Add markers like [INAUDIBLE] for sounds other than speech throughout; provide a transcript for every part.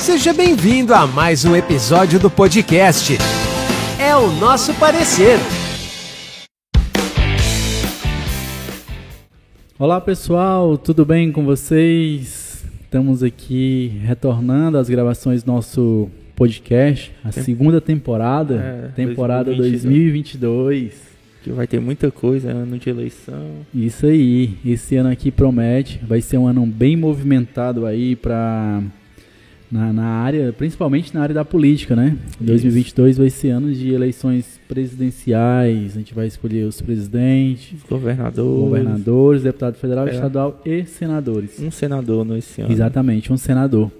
Seja bem-vindo a mais um episódio do podcast. É o nosso parecer. Olá pessoal, tudo bem com vocês? Estamos aqui retornando às gravações do nosso podcast, a segunda temporada, É, temporada 2022. 2022. Que vai ter muita coisa, ano de eleição. Isso aí, esse ano aqui promete, vai ser um ano bem movimentado aí para na, na área, principalmente na área da política, né? 2022 vai ser ano de eleições presidenciais, a gente vai escolher os presidentes, Governador. governadores, deputado federal, É. estadual e senadores. Um senador nesse ano. Exatamente, um senador.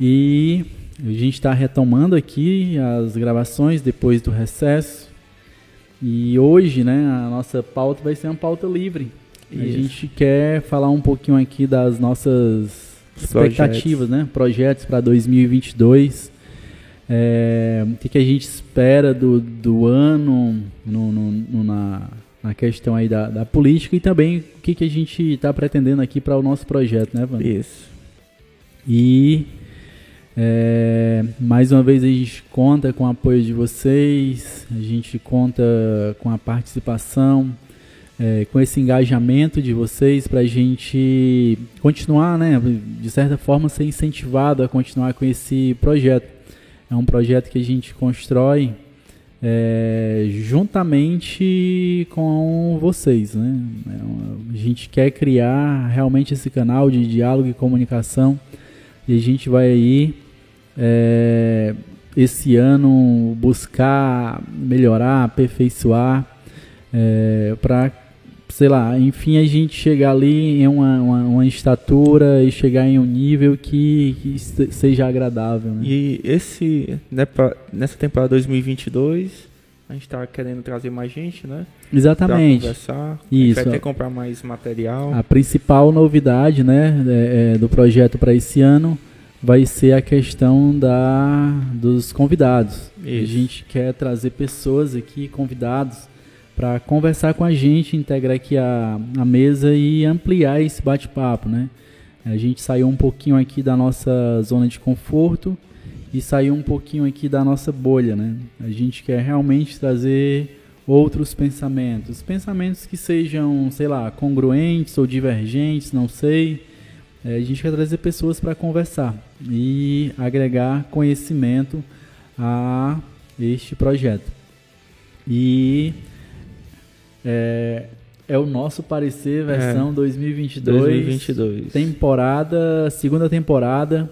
E a gente está retomando aqui as gravações depois do recesso. E hoje, né, a nossa pauta vai ser uma pauta livre. A Isso. gente quer falar um pouquinho aqui das nossas expectativas, né, projetos para 2022. É, o que, que a gente espera do, do ano no, no- no- na, na questão aí da, da política e também o que, que a gente está pretendendo aqui para o nosso projeto, né, Wanda? Isso. E é, mais uma vez a gente conta com o apoio de vocês, a gente conta com a participação, é, com esse engajamento de vocês para a gente continuar, né, de certa forma, ser incentivado a continuar com esse projeto. É um projeto que a gente constrói é, juntamente com vocês, né? É a gente quer criar realmente esse canal de diálogo e comunicação e a gente vai aí é, esse ano buscar melhorar, aperfeiçoar para, sei lá, enfim a gente chegar ali em uma, uma, uma estatura e chegar em um nível que, que se- seja agradável, né? E esse, né, pra- nessa temporada 2022, a gente tá querendo trazer mais gente, né? Pra Exatamente. conversar. A gente Isso. vai até comprar mais material. A principal novidade né, é, é, do projeto para esse ano vai ser a questão da, dos convidados. A Isso. gente quer trazer pessoas aqui, convidados, para conversar com a gente, integrar aqui a, a mesa e ampliar esse bate-papo. Né? A gente saiu um pouquinho aqui da nossa zona de conforto e saiu um pouquinho aqui da nossa bolha. Né? A gente quer realmente trazer outros pensamentos, pensamentos que sejam, sei lá, congruentes ou divergentes, não sei. É, a gente quer trazer pessoas para conversar e agregar conhecimento a este projeto. E é, é o nosso parecer versão 2022, 2022. temporada, segunda temporada.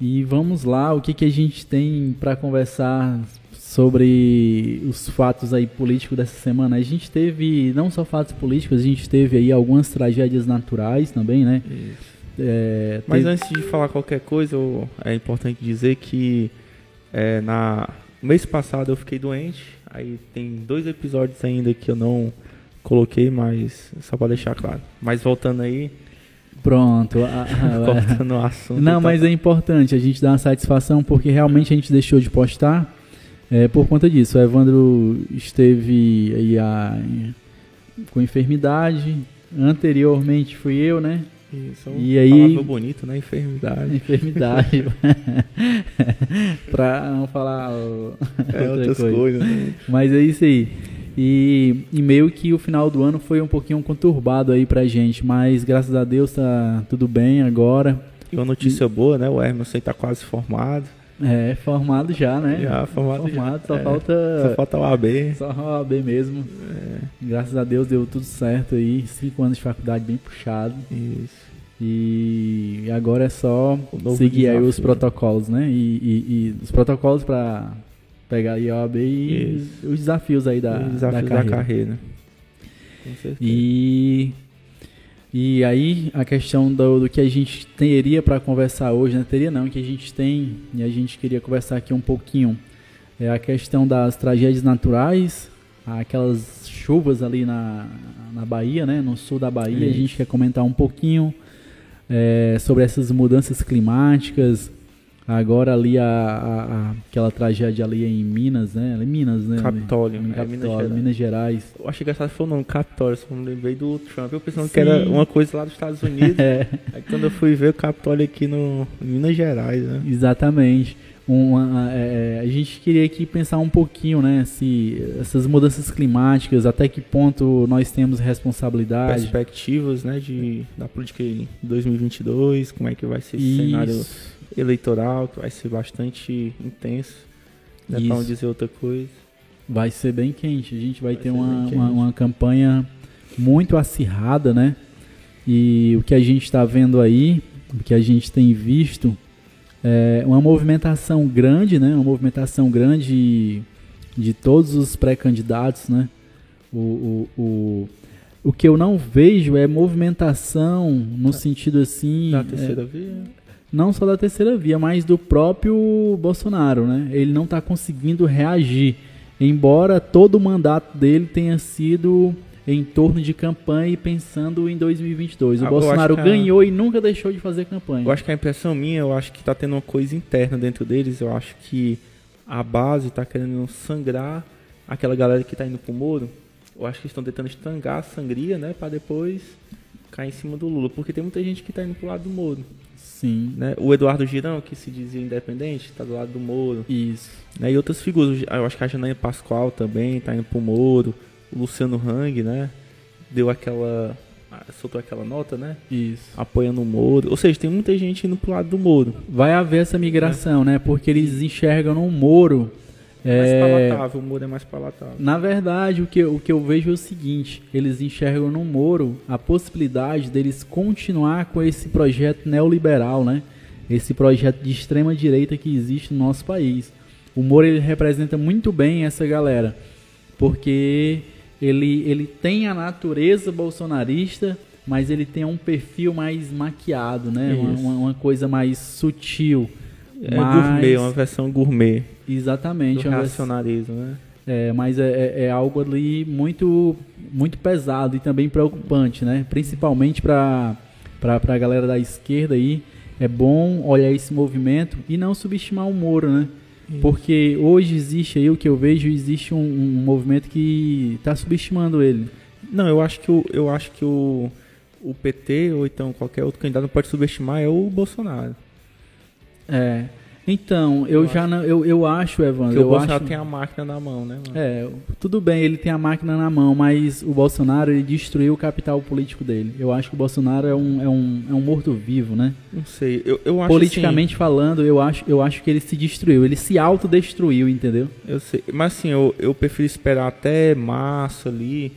E vamos lá, o que, que a gente tem para conversar sobre os fatos aí políticos dessa semana? A gente teve não só fatos políticos, a gente teve aí algumas tragédias naturais também, né? Isso. É, Mas teve- antes de falar qualquer coisa, é importante dizer que é, na mês passado eu fiquei doente. Aí tem dois episódios ainda que eu não coloquei, mas só pra deixar claro. Mas voltando aí, Pronto. a- [LAUGHS] cortando o assunto. Não, então- mas é importante a gente dar uma satisfação porque realmente a gente deixou de postar é, por conta disso. O Evandro esteve aí a- com enfermidade. Anteriormente fui eu, né? Isso, é um E aí- bonito, né? Enfermidade. Enfermidade. [LAUGHS] pra não falar o- É, outra outras coisa. coisas, né? Mas é isso aí. E, e meio que o final do ano foi um pouquinho conturbado aí pra gente, mas graças a Deus tá tudo bem agora. E uma notícia boa, né? O Emerson tá quase formado. É, formado já, né? Já, formado já. Formado, só É, falta Só falta o AB. só o AB mesmo. Graças a Deus deu tudo certo aí, cinco anos de faculdade bem puxado. Isso. E agora é só seguir aí os desafio. protocolos, né? E, e- e os protocolos pra pegar a OAB e Isso. os desafios aí da, Os desafios da carreira. carreira. Com certeza. E, e aí a questão do, do que a gente teria para conversar hoje, né? Teria não, que a gente tem e a gente queria conversar aqui um pouquinho. É a questão das tragédias naturais, aquelas chuvas ali na, na Bahia, né? No sul da Bahia. A Isso. gente quer comentar um pouquinho é, sobre essas mudanças climáticas, Agora ali a, a- a- aquela tragédia ali em Minas, né? Em Minas, né? Capitólio, Em é, Capitólio, Minas Gerais. Minas Gerais. Eu achei engraçado foi o nome, Capitólio, só me lembrei do Trump. Eu pensando Sim. que era uma coisa lá dos Estados Unidos. [LAUGHS] É, Aí quando eu fui ver o Capitólio aqui no Minas Gerais, né? exatamente. Uma, é, a gente queria aqui pensar um pouquinho, né? Se essas mudanças climáticas, até que ponto nós temos responsabilidade. Perspectivas, né, de, da política em 2022, como é que vai ser esse cenário Isso. eleitoral, que vai ser bastante intenso, né, pra não dizer outra coisa. Vai ser bem quente. A gente vai, Vai ter uma, uma, uma campanha muito acirrada, né? E o que a gente está vendo aí, o que a gente tem visto, é uma movimentação grande, né? Uma movimentação grande de todos os pré-candidatos, né? O, o, o, o que eu não vejo é movimentação no sentido assim. Da é, terceira via. não só da terceira via, mas do próprio Bolsonaro, né? Ele não está conseguindo reagir, embora todo o mandato dele tenha sido em torno de campanha e pensando em 2022. O Ah, Bolsonaro a- ganhou e nunca deixou de fazer campanha. Eu acho que a impressão minha, eu acho que tá tendo uma coisa interna dentro deles. Eu acho que a base tá querendo sangrar aquela galera que tá indo pro Moro. Eu acho que estão tentando estangar a sangria, né? Pra depois cair em cima do Lula. Porque tem muita gente que tá indo pro lado do Moro. Sim, Né? O Eduardo Girão, que se dizia independente, tá do lado do Moro. isso. Né? E outras figuras. Eu acho que a Janaína Pascoal também tá indo pro Moro. O Luciano Hang, né? Deu aquela. ah, soltou aquela nota, né? Isso. Apoiando o Moro. Ou seja, tem muita gente indo pro lado do Moro. Vai haver essa migração, né? Porque eles enxergam no Moro. Mais é, palatável, o Moro é mais palatável. Na verdade, o que, eu- o que eu vejo é o seguinte: eles enxergam no Moro a possibilidade deles continuar com esse projeto neoliberal, né? Esse projeto de extrema direita que existe no nosso país. O Moro ele representa muito bem essa galera, porque ele, ele tem a natureza bolsonarista, mas ele tem um perfil mais maquiado, né? Uma, uma- coisa mais sutil. É mais- gourmet, uma versão gourmet Exatamente. do racionalismo, né? é, mas é, é- é algo ali muito, muito pesado e também preocupante, né? Principalmente para a galera da esquerda aí. É bom olhar esse movimento e não subestimar o Moro, né? Porque hoje existe aí, o que eu vejo, existe um, um movimento que está subestimando ele. Não, eu acho que o, eu acho que o, o PT ou então qualquer outro candidato não pode subestimar é o Bolsonaro. É. Então, eu, Eu já não, eu, eu acho, Evandro, Porque o Bolsonaro acho... tem a máquina na mão, né, mano? É, tudo bem, ele tem a máquina na mão, mas o Bolsonaro ele destruiu o capital político dele. Eu acho que o Bolsonaro é um, é um, é um morto-vivo, né? Não sei, eu, eu acho Politicamente falando, eu acho, eu acho que ele se destruiu, ele se autodestruiu, entendeu? assim, eu sei, mas assim, eu, eu prefiro esperar até março ali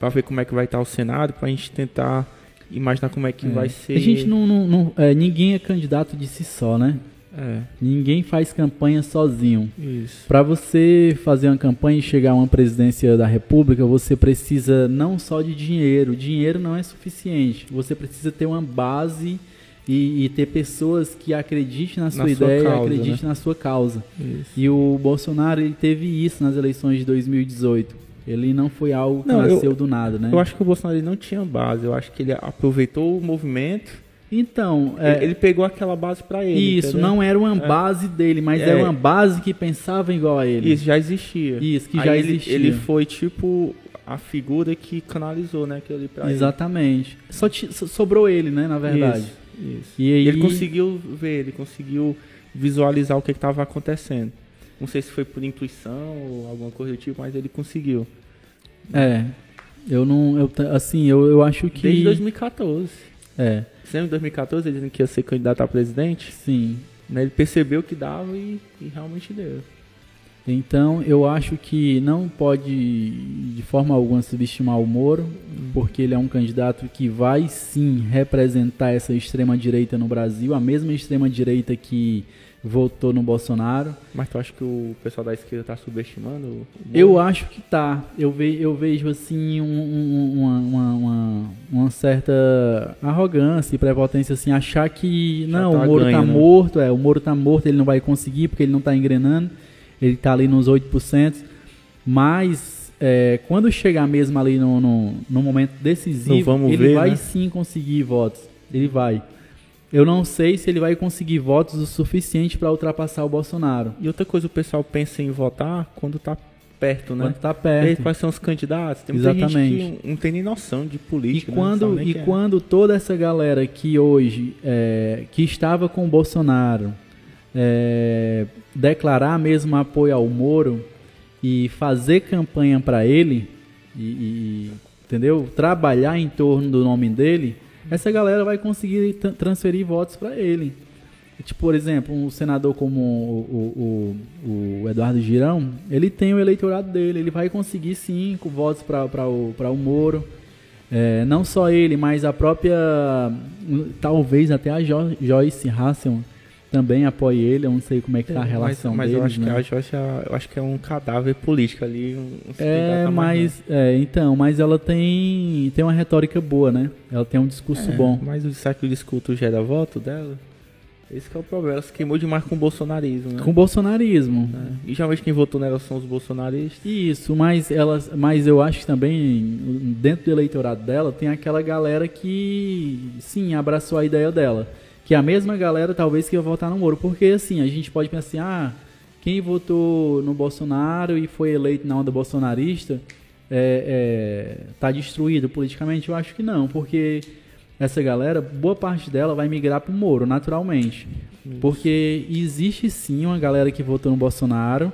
pra ver como é que vai estar o Senado, pra gente tentar imaginar como é que É. vai ser. A gente não. não- não- é, ninguém é candidato de si só, né? É, Ninguém faz campanha sozinho. isso. Para você fazer uma campanha e chegar a uma presidência da República, você precisa não só de dinheiro. Dinheiro não é suficiente. Você precisa ter uma base e, e ter pessoas que acreditem na sua sua ideia, causa, acreditem na sua causa. isso. E o Bolsonaro ele teve isso nas eleições de 2018. Ele não foi algo que Não, eu- nasceu do nada, né? Eu acho que o Bolsonaro não tinha base, eu acho que ele aproveitou o movimento, Então, é, ele, ele pegou aquela base pra ele. isso entendeu? não era uma É. base dele, mas É. era uma base que pensava igual a ele. Isso já existia. Isso, que Aí já ele, existia. Ele foi tipo a figura que canalizou, né, ali pra Exatamente. Só ti- so- sobrou ele, né, na ele. verdade. Isso, isso. E aí Ele conseguiu ver, ele conseguiu visualizar o que estava acontecendo. Não sei se foi por intuição ou alguma coisa do tipo, mas ele conseguiu. É. Eu não, eu assim, eu, eu acho que Desde 2014. É, Sempre em 2014 ele dizendo que ia ser candidato a presidente, sim. né? Ele percebeu que dava e, e realmente deu. Então, eu acho que não pode de forma alguma subestimar o Moro, porque ele é um candidato que vai sim representar essa extrema direita no Brasil, a mesma extrema direita que votou no Bolsonaro. Mas tu acha que o pessoal da esquerda tá subestimando? o Moro? Eu acho que tá. Eu, ve, eu vejo assim um- um- uma, uma, uma, uma certa arrogância e prepotência assim, achar que Já não, tá o Moro ganho, tá né? morto, é, o Moro tá morto, ele não vai conseguir porque ele não tá engrenando, ele tá ali nos 8%, mas é, quando chegar mesmo ali no, no, no momento decisivo, ele ver, vai né? sim conseguir votos. Ele vai. eu não sei se ele vai conseguir votos o suficiente para ultrapassar o Bolsonaro. E outra coisa, o pessoal pensa em votar quando tá perto, né? Quando tá E aí, perto. quais são os candidatos? Tem muita Exatamente. gente que não tem nem noção de E política. né? Não quando, e é. quando toda essa galera que hoje, é, que estava com o Bolsonaro, é, declarar mesmo apoio ao Moro e fazer campanha para ele, e, e- entendeu? Trabalhar em torno do nome dele, essa galera vai conseguir tra- transferir votos para ele. Tipo, por exemplo, um senador como o, o, o, o Eduardo Girão, ele tem o eleitorado dele, ele vai conseguir cinco votos para o, pra o Moro. É, não só ele, mas a própria. Talvez até a Jo- Joyce Hasselman também apoie ele. Eu não sei como é que tá a relação mas, mas deles. eu acho né? que a Joyce, eu acho que é um cadáver político ali. É, mas. É, então, mas ela tem, tem uma retórica boa, né? Ela tem um discurso É, bom. Mas o- será que o discurso gera voto dela? Esse que é o problema. Ela se queimou demais com o bolsonarismo, né? Com o bolsonarismo. É. E geralmente quem votou nela são os bolsonaristas. Isso, mas elas, mas eu acho que também dentro do eleitorado dela tem aquela galera que sim abraçou a ideia dela, que é a mesma galera talvez que ia votar no Moro, porque assim a gente pode pensar, assim, ah, quem votou no Bolsonaro e foi eleito na onda bolsonarista é, é, tá destruído politicamente? Eu acho que não, porque essa galera, boa parte dela vai migrar pro Moro, naturalmente. Porque existe sim uma galera que votou no Bolsonaro,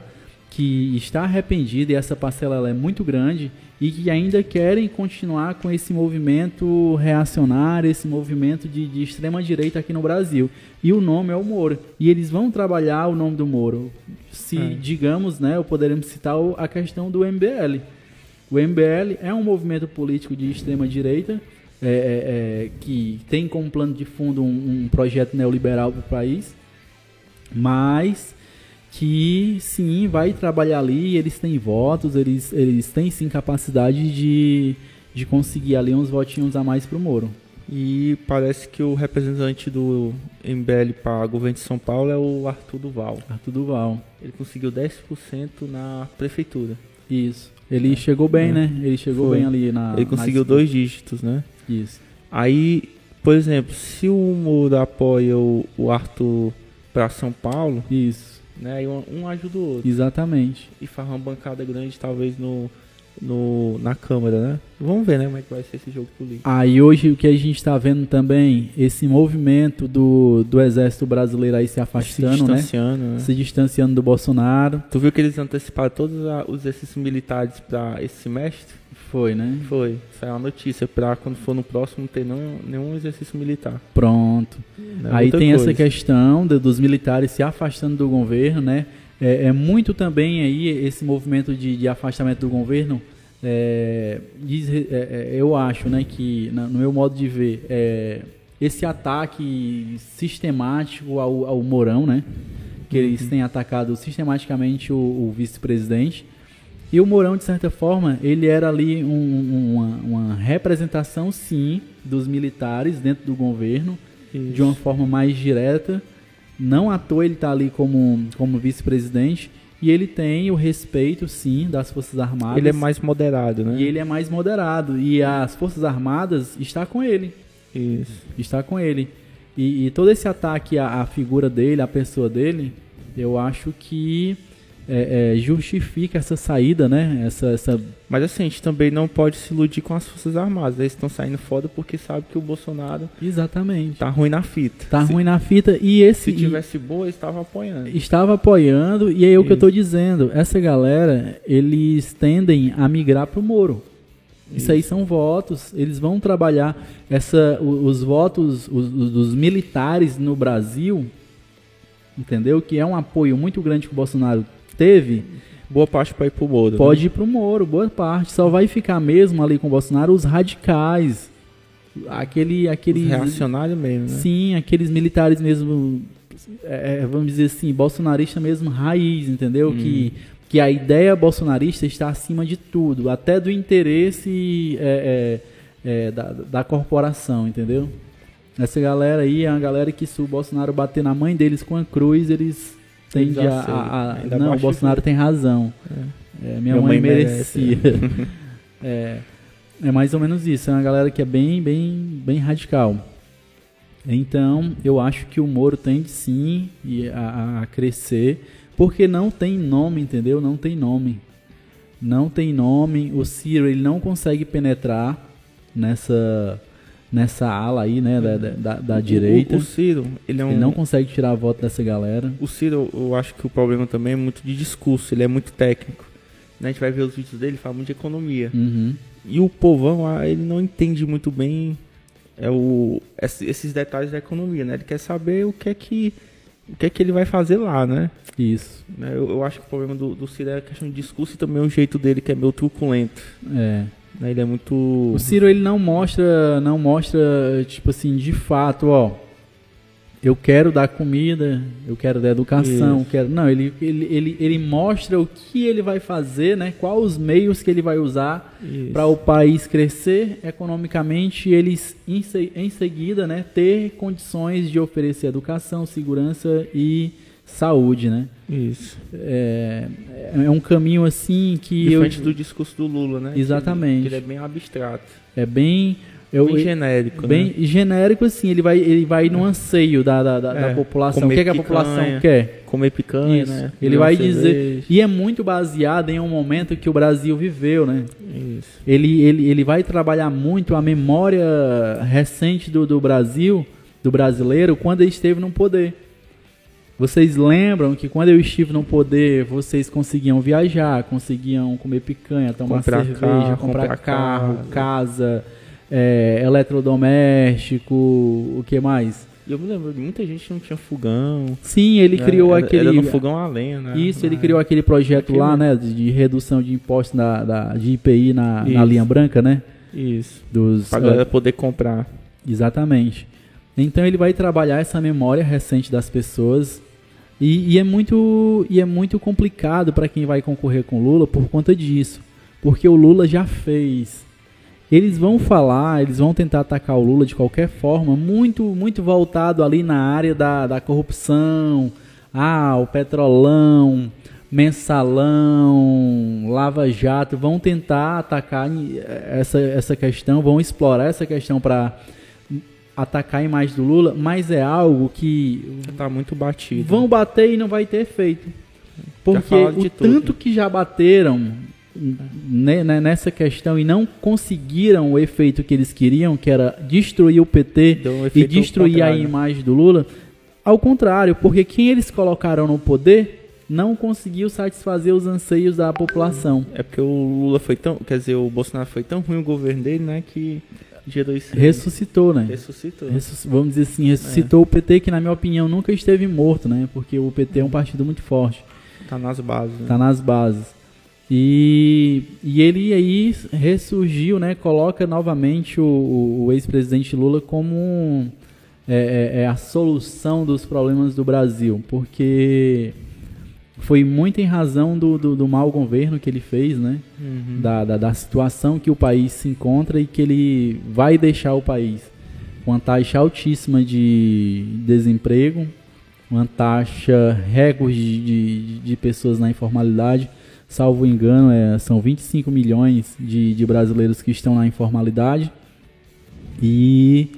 que está arrependida, e essa parcela ela é muito grande, e que ainda querem continuar com esse movimento reacionário, esse movimento de, de extrema-direita aqui no Brasil. E o nome é o Moro. E eles vão trabalhar o nome do Moro. Se, É. digamos, né, poderemos citar a questão do MBL. O MBL é um movimento político de extrema-direita é, é, é, que tem como plano de fundo um, um projeto neoliberal para o país, mas que sim vai trabalhar ali, eles têm votos, eles, eles têm sim capacidade de, de conseguir ali uns votinhos a mais para o Moro. E parece que o representante do MBL para governo de São Paulo é o Arthur Duval. Arthur Duval. Ele conseguiu 10% na prefeitura. Isso. Ele chegou bem, É. né? Ele chegou Foi. bem ali na. Ele na conseguiu disputa. dois dígitos, né? Isso. Aí, por exemplo, se o Moro apoia o, o Arthur para São Paulo, Isso. Né? Aí um, um ajuda o outro. Exatamente. E faz uma bancada grande, talvez, no, no, na Câmara, né? Vamos ver, né? Como é que vai ser esse jogo político. Aí hoje o que a gente está vendo também, esse movimento do, do exército brasileiro aí se afastando, se né? distanciando, né? Se distanciando do Bolsonaro. Tu viu que eles anteciparam todos os exercícios militares para esse semestre? Foi, né? Foi. Saiu a notícia para quando for no próximo não ter nenhum, nenhum exercício militar. Pronto. né? Aí tem essa coisa. questão de- dos militares se afastando do governo, né? É, é muito também aí esse movimento de, de afastamento do governo. é, diz- é, é, eu acho, né, que na- no meu modo de ver, é, esse ataque sistemático ao, ao Mourão, né? Que eles têm atacado sistematicamente o, o vice-presidente. E o Mourão, de certa forma, ele era ali um- uma, uma representação, sim, dos militares dentro do governo Isso. de uma forma mais direta. Não à toa ele está ali como, como vice-presidente. E ele tem o respeito, sim, das Forças Armadas. Ele é mais moderado, né? E ele é mais moderado. E as Forças Armadas está com ele. Isso. Está com ele. E, e todo esse ataque à, à figura dele, à pessoa dele, eu acho que é, é, justifica essa saída, né? Essa, essa Mas assim, a gente também não pode se iludir com as Forças Armadas. Eles estão saindo fora porque sabe que o Bolsonaro Exatamente. tá ruim na fita. Tá se, ruim na fita. E esse. Se tivesse boa, eles estavam apoiando. estava apoiando, e aí é o que eu Isso. tô dizendo, essa galera, eles tendem a migrar pro Moro. Isso, aí são votos, eles vão trabalhar essa, os votos os- os- dos militares no Brasil, entendeu? Que é um apoio muito grande que o Bolsonaro teve, Boa parte para ir pro Moro. né? pode ir pro Moro, boa parte. Só vai ficar mesmo ali com o Bolsonaro os radicais, aquele, Os aqueles reacionários mesmo, né? Sim, aqueles militares mesmo, é, vamos dizer assim, bolsonarista mesmo raiz, entendeu? Hum. Que, que a ideia bolsonarista está acima de tudo, até do interesse é, é, é, da, da corporação, entendeu? Essa galera aí é uma galera que se o Bolsonaro bater na mãe deles com a cruz, eles tendem Eles a... a- a- não, o Bolsonaro tem razão. É, minha, Minha mãe, mãe merece, merecia. [LAUGHS] é, é mais ou menos isso. É uma galera que é bem, bem, bem radical. Então, eu acho que o Moro tende sim a, a crescer, porque não tem nome, entendeu? Não tem nome. Não tem nome. O Ciro ele não consegue penetrar nessa nessa ala aí, né, da, da, da direita. O, o Ciro, ele é um. Ele não consegue tirar a voto dessa galera. O Ciro, eu acho que o problema também é muito de discurso, ele é muito técnico. Né, A gente vai ver os vídeos dele, ele fala muito de economia. Uhum. E o povão, ele não entende muito bem é o, esse- esses detalhes da economia, né? Ele quer saber o que é que, o que, é que ele vai fazer lá, né? Isso. Né, Eu, eu acho que o problema do, do Ciro é a questão de discurso e também o jeito dele, que é meio truculento. É. Né? Ele é muito... O Ciro ele não mostra, não mostra tipo assim, de fato, ó, eu quero dar comida, eu quero dar educação, Isso. quero, não, ele, ele, ele, ele mostra o que ele vai fazer, né? Quais os meios que ele vai usar para o país crescer economicamente e eles em, em seguida, né, ter condições de oferecer educação, segurança e saúde, né? Isso. É, é um caminho assim que eu, Diferente do discurso do Lula, né? Que ele- Exatamente. Que ele é bem abstrato. é bem eu, bem genérico, bem né? genérico assim, ele vai ele vai no anseio da, da, da, da É, população. O que, é que a picanha. população quer? Comer picanha, Isso. né? Ele vai dizer e é muito baseado em um momento que o Brasil viveu, né? Isso. Ele, ele, ele vai trabalhar muito a memória recente do, do Brasil, do brasileiro, quando ele esteve no poder. Vocês lembram que quando eu estive no poder, vocês conseguiam viajar, conseguiam comer picanha, tomar Comprar cerveja, carro, comprar, comprar carro, casa. casa, é, eletrodoméstico, o que mais? Eu me lembro de muita gente que não tinha fogão. Sim, ele né? criou Era- aquele. Era no fogão a lenha, né? Isso, ele Na criou aquele projeto Aquele- lá, né, de, de redução de impostos da, da- de IPI na, na linha branca, né? Isso. Dos, Pra galera poder comprar. Exatamente. Então ele vai trabalhar essa memória recente das pessoas e, e é muito e é muito complicado para quem vai concorrer com Lula por conta disso, porque o Lula já fez. Eles vão falar, eles vão tentar atacar o Lula de qualquer forma, muito muito voltado ali na área da, da corrupção, ah, o petrolão, mensalão, lava jato, vão tentar atacar essa, essa questão, vão explorar essa questão para atacar a imagem do Lula, mas é algo que tá muito batido. vão bater e não vai ter efeito. Porque o tanto que já bateram né, né, nessa questão e não conseguiram o efeito que eles queriam, que era destruir o PT e destruir a imagem do Lula, ao contrário, porque quem eles colocaram no poder não conseguiu satisfazer os anseios da população. É porque o Lula foi tão. Quer dizer, o Bolsonaro foi tão ruim o governo dele, né? Que Ressuscitou, né? Ressuscitou. Ressusc- Vamos dizer assim, ressuscitou o PT que na minha opinião nunca esteve morto, né? Porque o PT é um partido muito forte. Tá nas bases. Né? Tá nas bases. E, e ele aí ressurgiu, né? Coloca novamente o, o- o ex-presidente Lula como um- é, é- é a solução dos problemas do Brasil, porque foi muito em razão do, do, do mau governo que ele fez, né? Uhum. Da, da, da situação que o país se encontra e que ele vai deixar o país com uma taxa altíssima de desemprego, uma taxa recorde de, de, de pessoas na informalidade. Salvo engano, é, são 25 milhões de, de brasileiros que estão na informalidade e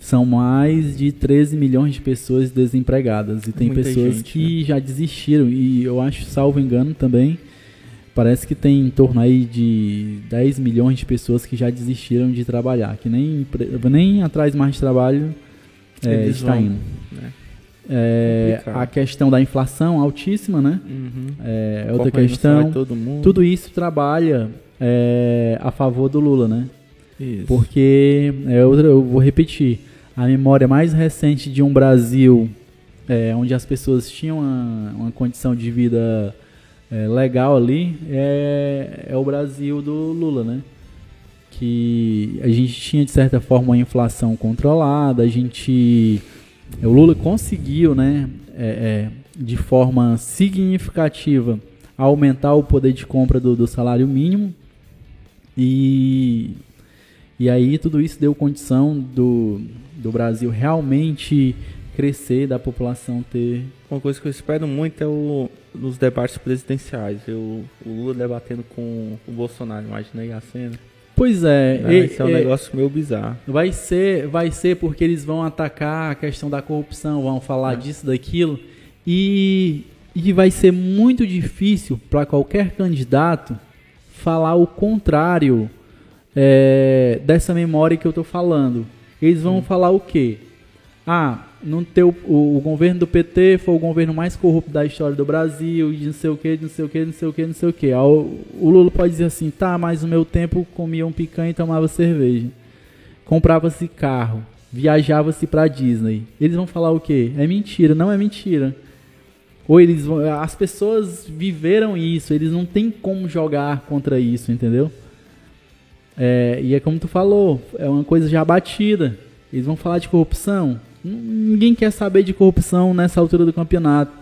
são mais de 13 milhões de pessoas desempregadas. E tem Muita pessoas gente, que já desistiram. E eu acho, salvo engano também, parece que tem em torno aí de 10 milhões de pessoas que já desistiram de trabalhar, que nem, nem atrás mais de trabalho é, está vão, indo. né? É, a questão da inflação altíssima, né? Uhum. É, outra questão. Tudo isso trabalha é, a favor do Lula, né? Isso. Porque, é eu vou repetir, a memória mais recente de um Brasil é, onde as pessoas tinham uma, uma condição de vida é, legal ali é, é o Brasil do Lula, né? Que a gente tinha, de certa forma, uma inflação controlada, a gente... O Lula conseguiu, né, é, é, de forma significativa, aumentar o poder de compra do, do salário mínimo e, e aí tudo isso deu condição do, do Brasil realmente crescer, da população ter. Uma coisa que eu espero muito é o, nos debates presidenciais. Eu, o Lula debatendo com o Bolsonaro, imagina aí a cena. Pois é, Né? e- Isso é um e- negócio meio bizarro. vai ser, vai ser porque eles vão atacar a questão da corrupção, vão falar É. disso, daquilo, e, e vai ser muito difícil para qualquer candidato falar o contrário é, dessa memória que eu tô falando. Eles vão falar o quê? Ah, não ter o, o- governo do PT foi o governo mais corrupto da história do Brasil, de não sei o que, de não sei o que, não sei o que, não sei o que. O, o Lula pode dizer assim, tá, mas no meu tempo comia um picanha e tomava cerveja. Comprava-se carro, viajava-se pra Disney. Eles vão falar o quê? É mentira, não é mentira. Ou eles vão, as pessoas viveram isso, eles não têm como jogar contra isso, entendeu? É, e é como tu falou, é uma coisa já batida. Eles vão falar de corrupção. Ninguém quer saber de corrupção nessa altura do campeonato.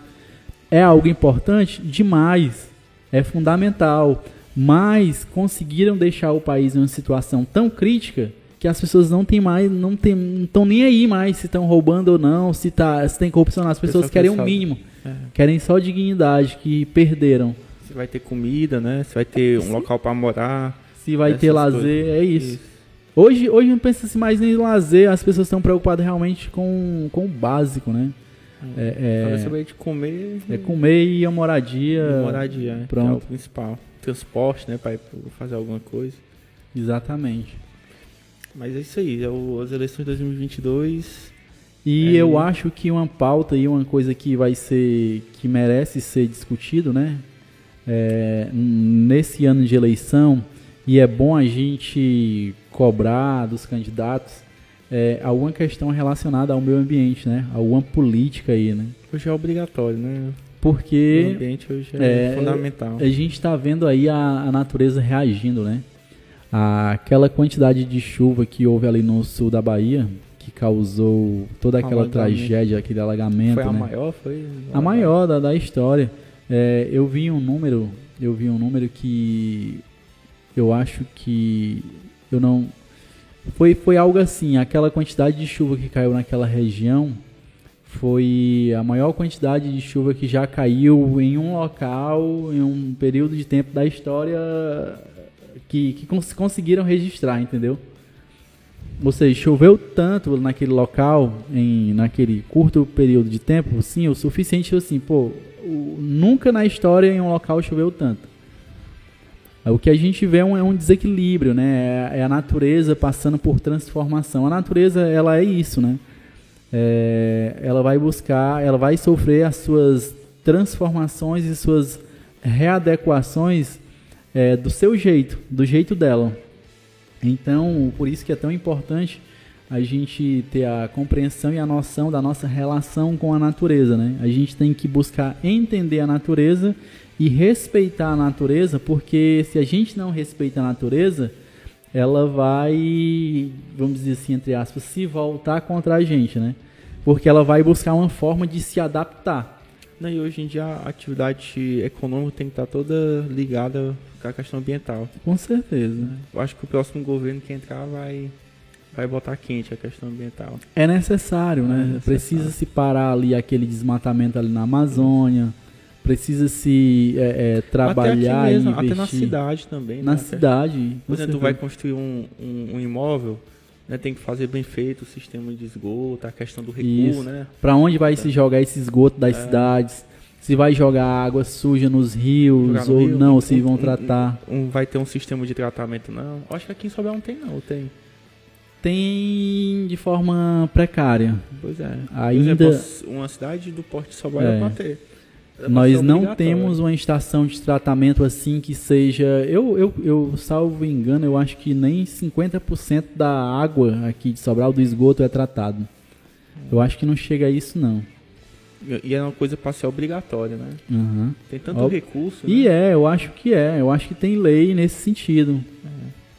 É algo importante? Demais. É fundamental. Mas conseguiram deixar o país em uma situação tão crítica que as pessoas não têm mais, não tem, não estão nem aí mais se estão roubando ou não, se, tá, se tem corrupção. As pessoas querem o cansado. mínimo, É. querem só dignidade que perderam. Se vai ter comida, né? Se vai ter um local pra morar. Se vai Essas ter lazer, é isso. Hoje, hoje não pensa-se mais nem em lazer, as pessoas estão preocupadas realmente com, com o básico, né? É, Pra é, saber de comer é comer e a moradia. e moradia, é, que é pronto. o principal. Transporte, né? Pra fazer alguma coisa. Exatamente. Mas é isso aí, é o- as eleições de 2022. E É, eu acho que uma pauta e uma coisa que vai ser, que merece ser discutido, né? É, nesse ano de eleição, e é bom a gente cobrar dos candidatos é, alguma questão relacionada ao meio ambiente, né? Alguma política aí, né? Hoje é obrigatório, né? O Porque ambiente hoje é, é, fundamental. a gente está vendo aí a, a natureza reagindo, né? Aquela quantidade de chuva que houve ali no sul da Bahia, que causou toda aquela Alagamento. tragédia, aquele alagamento, Foi a né? maior? Foi A maior da, da história. É, eu vi um número, eu vi um número que eu acho que eu não foi foi algo assim, aquela quantidade de chuva que caiu naquela região foi a maior quantidade de chuva que já caiu em um local em um período de tempo da história que, que cons- conseguiram registrar, entendeu? Ou seja, choveu tanto naquele local, em naquele curto período de tempo, sim, o suficiente assim, pô, nunca na história em um local choveu tanto. O que a gente vê é um, é desequilíbrio, né? É, é a natureza passando por transformação. A natureza, ela é isso, né? É, ela vai buscar, ela vai sofrer as suas transformações e suas readequações é, do seu jeito, do jeito dela. Então, por isso que é tão importante a gente ter a compreensão e a noção da nossa relação com a natureza, né? A gente tem que buscar entender a natureza e respeitar a natureza, porque se a gente não respeita a natureza, ela vai, vamos dizer assim, entre aspas, se voltar contra a gente, né? Porque ela vai buscar uma forma de se adaptar. Não, e hoje em dia a atividade econômica tem que estar toda ligada com a questão ambiental. Com certeza. Eu acho que o próximo governo que entrar vai, vai botar quente a questão ambiental. É necessário, né? necessário. Precisa se parar ali aquele desmatamento ali na Amazônia. Precisa se é, é, trabalhar até aqui mesmo, até na cidade também. na né? cidade. Por exemplo, tu vai construir um, um, um imóvel, né, tem que fazer bem feito o sistema de esgoto, a questão do recuo, Isso. né? Pra onde vai se jogar esse esgoto das É. cidades? Se vai jogar água suja nos rios ou rio, não, um- se vão tratar. Um, vai ter um sistema de tratamento, não. Acho que aqui em Sobral não tem, não. Tem. Tem de forma precária. Pois é. Ainda- Por exemplo, uma cidade do Porto de Sobral É. ter. Nós não temos uma estação de tratamento assim que seja. Eu, eu, eu salvo engano, eu acho que nem 50% da água aqui de Sobral, do esgoto, é tratado. Eu acho que não chega a isso, não. E é uma coisa pra ser obrigatória, né? Aham. Tem tanto Ó, recurso. E né? é, eu acho que é. Eu acho que tem lei nesse sentido. É.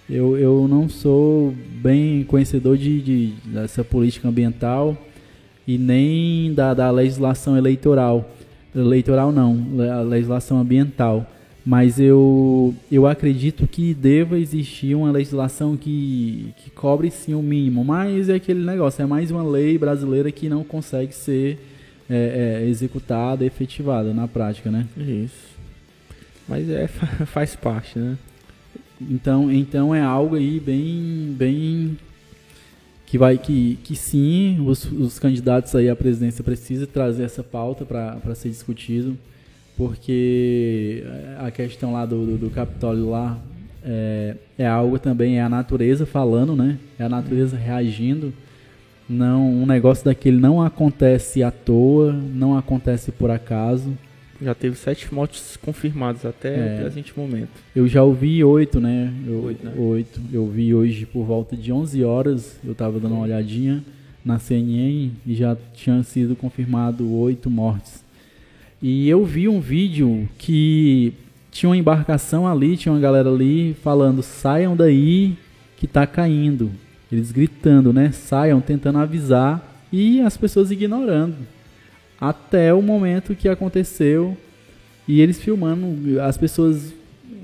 Eu, eu não sou bem conhecedor de, de- dessa política ambiental e nem da, da legislação eleitoral. Eleitoral não, a legislação ambiental. Mas eu, eu acredito que deva existir uma legislação que, que cobre sim o mínimo. Mas é aquele negócio, é mais uma lei brasileira que não consegue ser é, é, executada, efetivada na prática, né? Isso. Mas é, fa- [LAUGHS] faz parte, né? Então, então é algo aí bem, bem que vai que, que sim, os, os candidatos aí à presidência precisam trazer essa pauta para ser discutido, porque a questão lá do, do, do Capitólio lá é, é algo também, é a natureza falando, né? É a natureza reagindo. Não, um negócio daquele não acontece à toa, não acontece por acaso. Já teve sete mortes confirmadas até é, o presente momento. Eu já ouvi oito, né? Eu, oito, né? oito. Eu vi hoje por volta de 11 horas, eu estava dando uma olhadinha na CNN e já tinha sido confirmado oito mortes. E eu vi um vídeo que tinha uma embarcação ali, tinha uma galera ali falando: saiam daí que está caindo. Eles gritando, né? Saiam, tentando avisar e as pessoas ignorando até o momento que aconteceu e eles filmando as pessoas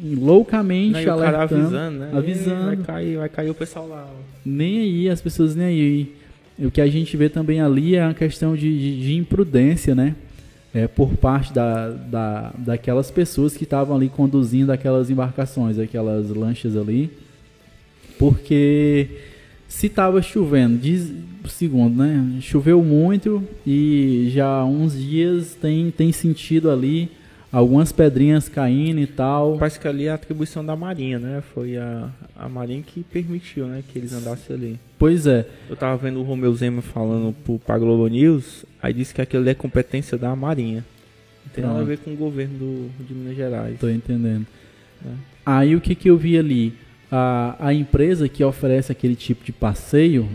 loucamente Não, alertando, avisando, né? avisando. Vai cair, vai cair o pessoal lá. Nem aí, as pessoas nem aí. O que a gente vê também ali é a questão de, de, de imprudência, né? É, por parte da, da, daquelas pessoas que estavam ali conduzindo aquelas embarcações, aquelas lanchas ali. Porque se estava chovendo, diz, segundo, né? Choveu muito e já há uns dias tem, tem sentido ali algumas pedrinhas caindo e tal. Parece que ali é a atribuição da Marinha, né? Foi a, a Marinha que permitiu, né? Que eles andassem ali. Pois é. Eu tava vendo o Romeu Zema falando pro, pra Globo News, aí disse que aquilo ali é competência da Marinha. Não tem nada a ver com o governo do, de Minas Gerais. Tô entendendo. É. Aí o que que eu vi ali? A, a empresa que oferece aquele tipo de passeio,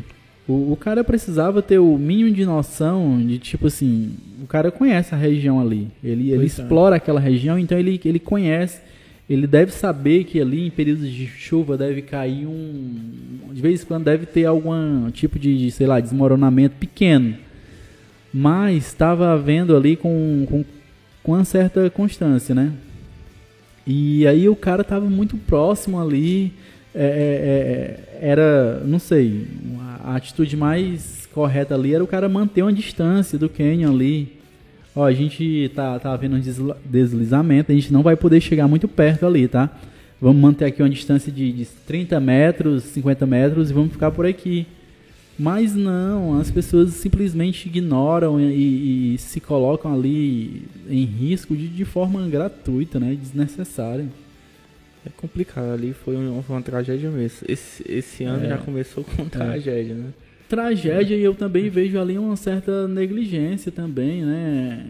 o, o cara precisava ter o mínimo de noção de tipo assim, o cara conhece a região ali, ele, ele é. explora aquela região, então ele, ele conhece, ele deve saber que ali em períodos de chuva deve cair um, de vez em quando deve ter algum tipo de, de sei lá, desmoronamento pequeno, mas estava havendo ali com, com, com uma certa constância, né? E aí o cara estava muito próximo ali, é, é, é, era, não sei, a atitude mais correta ali era o cara manter uma distância do Canyon ali. Ó, a gente tá, tá vendo um deslizamento, a gente não vai poder chegar muito perto ali, tá? Vamos manter aqui uma distância de, de 30 metros, 50 metros e vamos ficar por aqui. Mas não, as pessoas simplesmente ignoram e, e se colocam ali em risco de, de forma gratuita, né? Desnecessária. É complicado, ali foi, um, foi uma tragédia mesmo. Esse, esse ano é. já começou com é. tragédia, né? Tragédia e eu também vejo ali uma certa negligência também, né?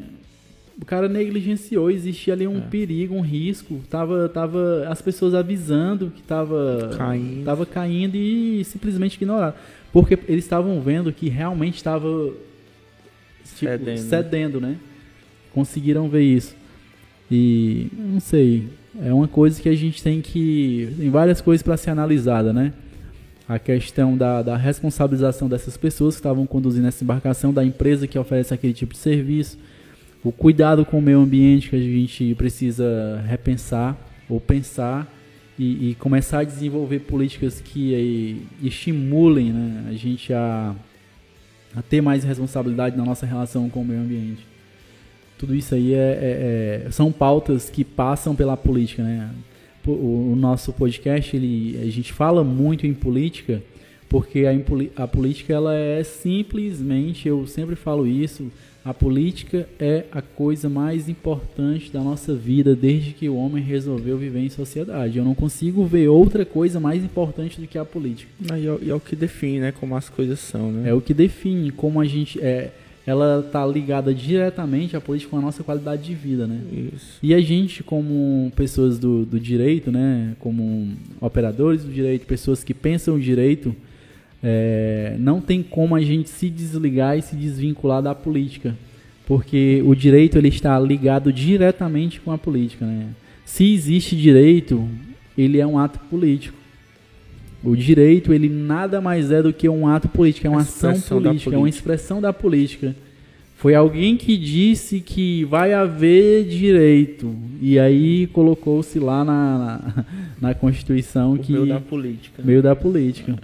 O cara negligenciou, existia ali um é. perigo, um risco, tava, tava as pessoas avisando que tava caindo, tava caindo e simplesmente ignoraram. Porque eles estavam vendo que realmente estava tipo, cedendo. cedendo, né? Conseguiram ver isso. E não sei, é uma coisa que a gente tem que. Tem várias coisas para ser analisada, né? A questão da, da responsabilização dessas pessoas que estavam conduzindo essa embarcação, da empresa que oferece aquele tipo de serviço, o cuidado com o meio ambiente que a gente precisa repensar ou pensar e, e começar a desenvolver políticas que aí, estimulem né, a gente a, a ter mais responsabilidade na nossa relação com o meio ambiente tudo isso aí é, é, é, são pautas que passam pela política, né? O, o, nosso podcast, ele, a gente fala muito em política, porque a, a política ela é simplesmente, eu sempre falo isso, a política é a coisa mais importante da nossa vida desde que o homem resolveu viver em sociedade. Eu não consigo ver outra coisa mais importante do que a política. E é, e é o que define, né, como as coisas são, né? É o que define como a gente é ela está ligada diretamente à política com a nossa qualidade de vida, né? Isso. E a gente, como pessoas do, do direito, né? Como operadores do direito, pessoas que pensam o direito, é, não tem como a gente se desligar e se desvincular da política, porque o direito ele está ligado diretamente com a política, né? Se existe direito, ele é um ato político. O direito, ele nada mais é do que um ato político, é uma ação política, é uma expressão da política. Foi alguém que disse que vai haver direito. E aí colocou-se lá na, na, na, Constituição o que. Meio da política. Meio da política.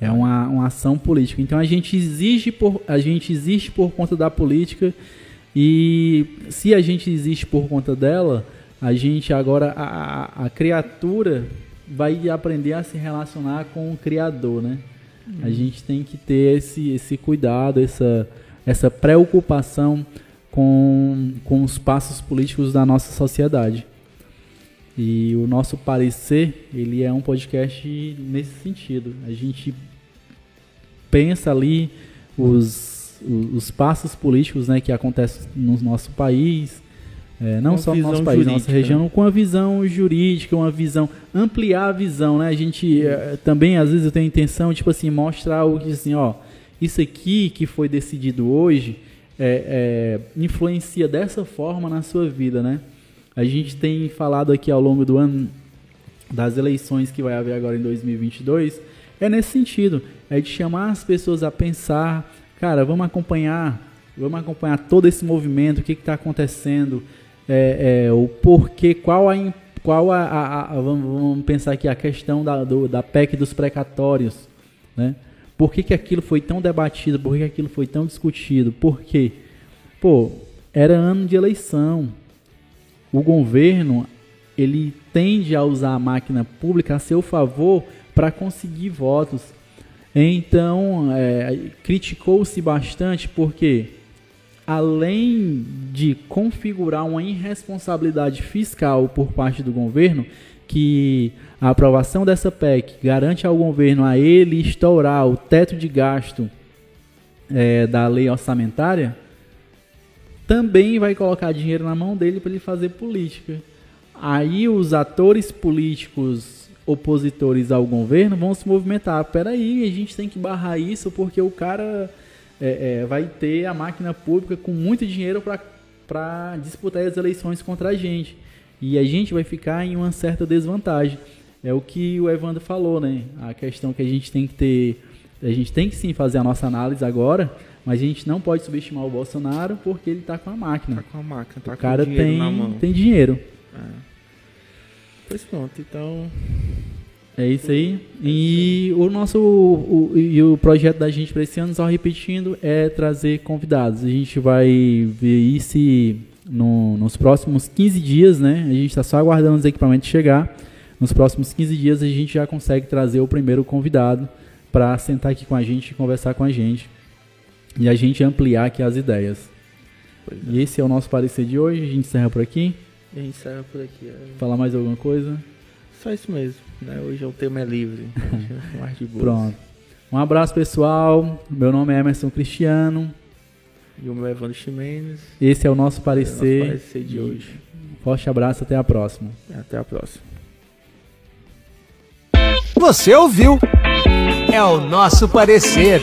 É, é uma, uma ação política. Então a gente exige por. A gente existe por conta da política. E se a gente existe por conta dela, a gente agora. A, a, a criatura vai aprender a se relacionar com o Criador, né? Uhum. A gente tem que ter esse, esse cuidado, essa, essa preocupação com, com os passos políticos da nossa sociedade. E o nosso parecer, ele é um podcast nesse sentido. A gente pensa ali os, os, os passos políticos né, que acontecem no nosso país, é, não só no nosso país, nossa região, né? com a visão jurídica, uma visão, ampliar a visão, né? A gente é, também, às vezes, eu tenho a intenção, tipo assim, mostrar o que, assim, ó, isso aqui que foi decidido hoje é, é, influencia dessa forma na sua vida, né? A gente tem falado aqui ao longo do ano das eleições que vai haver agora em 2022, é nesse sentido, é de chamar as pessoas a pensar, cara, vamos acompanhar, vamos acompanhar todo esse movimento, o que está acontecendo, é, é, o porquê, qual a qual a, a, a, vamos pensar aqui a questão da, do, da PEC dos precatórios, né? Por que, que aquilo foi tão debatido? Por que, que aquilo foi tão discutido? Por quê? Pô, era ano de eleição. O governo ele tende a usar a máquina pública a seu favor para conseguir votos. Então, é, criticou-se bastante porque além de configurar uma irresponsabilidade fiscal por parte do governo, que a aprovação dessa PEC garante ao governo a ele estourar o teto de gasto é, da lei orçamentária, também vai colocar dinheiro na mão dele para ele fazer política. Aí os atores políticos opositores ao governo vão se movimentar. Peraí, a gente tem que barrar isso porque o cara é, é, vai ter a máquina pública com muito dinheiro para disputar as eleições contra a gente. E a gente vai ficar em uma certa desvantagem. É o que o Evandro falou, né? A questão que a gente tem que ter. A gente tem que sim fazer a nossa análise agora, mas a gente não pode subestimar o Bolsonaro porque ele está com a máquina. Tá com a máquina, tá o cara tem, tem dinheiro. É. Pois pronto, então é isso aí. E o nosso o, e o projeto da gente para esse ano, só repetindo, é trazer convidados. A gente vai ver isso no, nos próximos 15 dias, né? A gente está só aguardando os equipamentos chegar. Nos próximos 15 dias a gente já consegue trazer o primeiro convidado para sentar aqui com a gente e conversar com a gente. E a gente ampliar aqui as ideias. É. E esse é o nosso parecer de hoje. A gente encerra por aqui. A gente encerra por aqui. É. Falar mais alguma coisa? Só isso mesmo. Né? Hoje o tema é livre. mais de boa. Pronto. Um abraço, pessoal. Meu nome é Emerson Cristiano. E o meu é Evandro Ximenes. Esse é o nosso parecer, é o nosso parecer de hoje. Forte abraço, até a próxima. Até a próxima. Você ouviu? É o nosso parecer.